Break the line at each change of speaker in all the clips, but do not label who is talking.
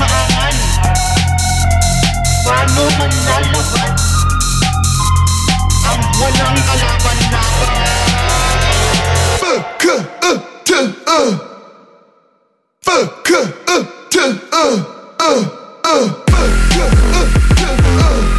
maaari uh. man lalaban uh, uh, uh, uh, uh.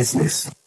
Business.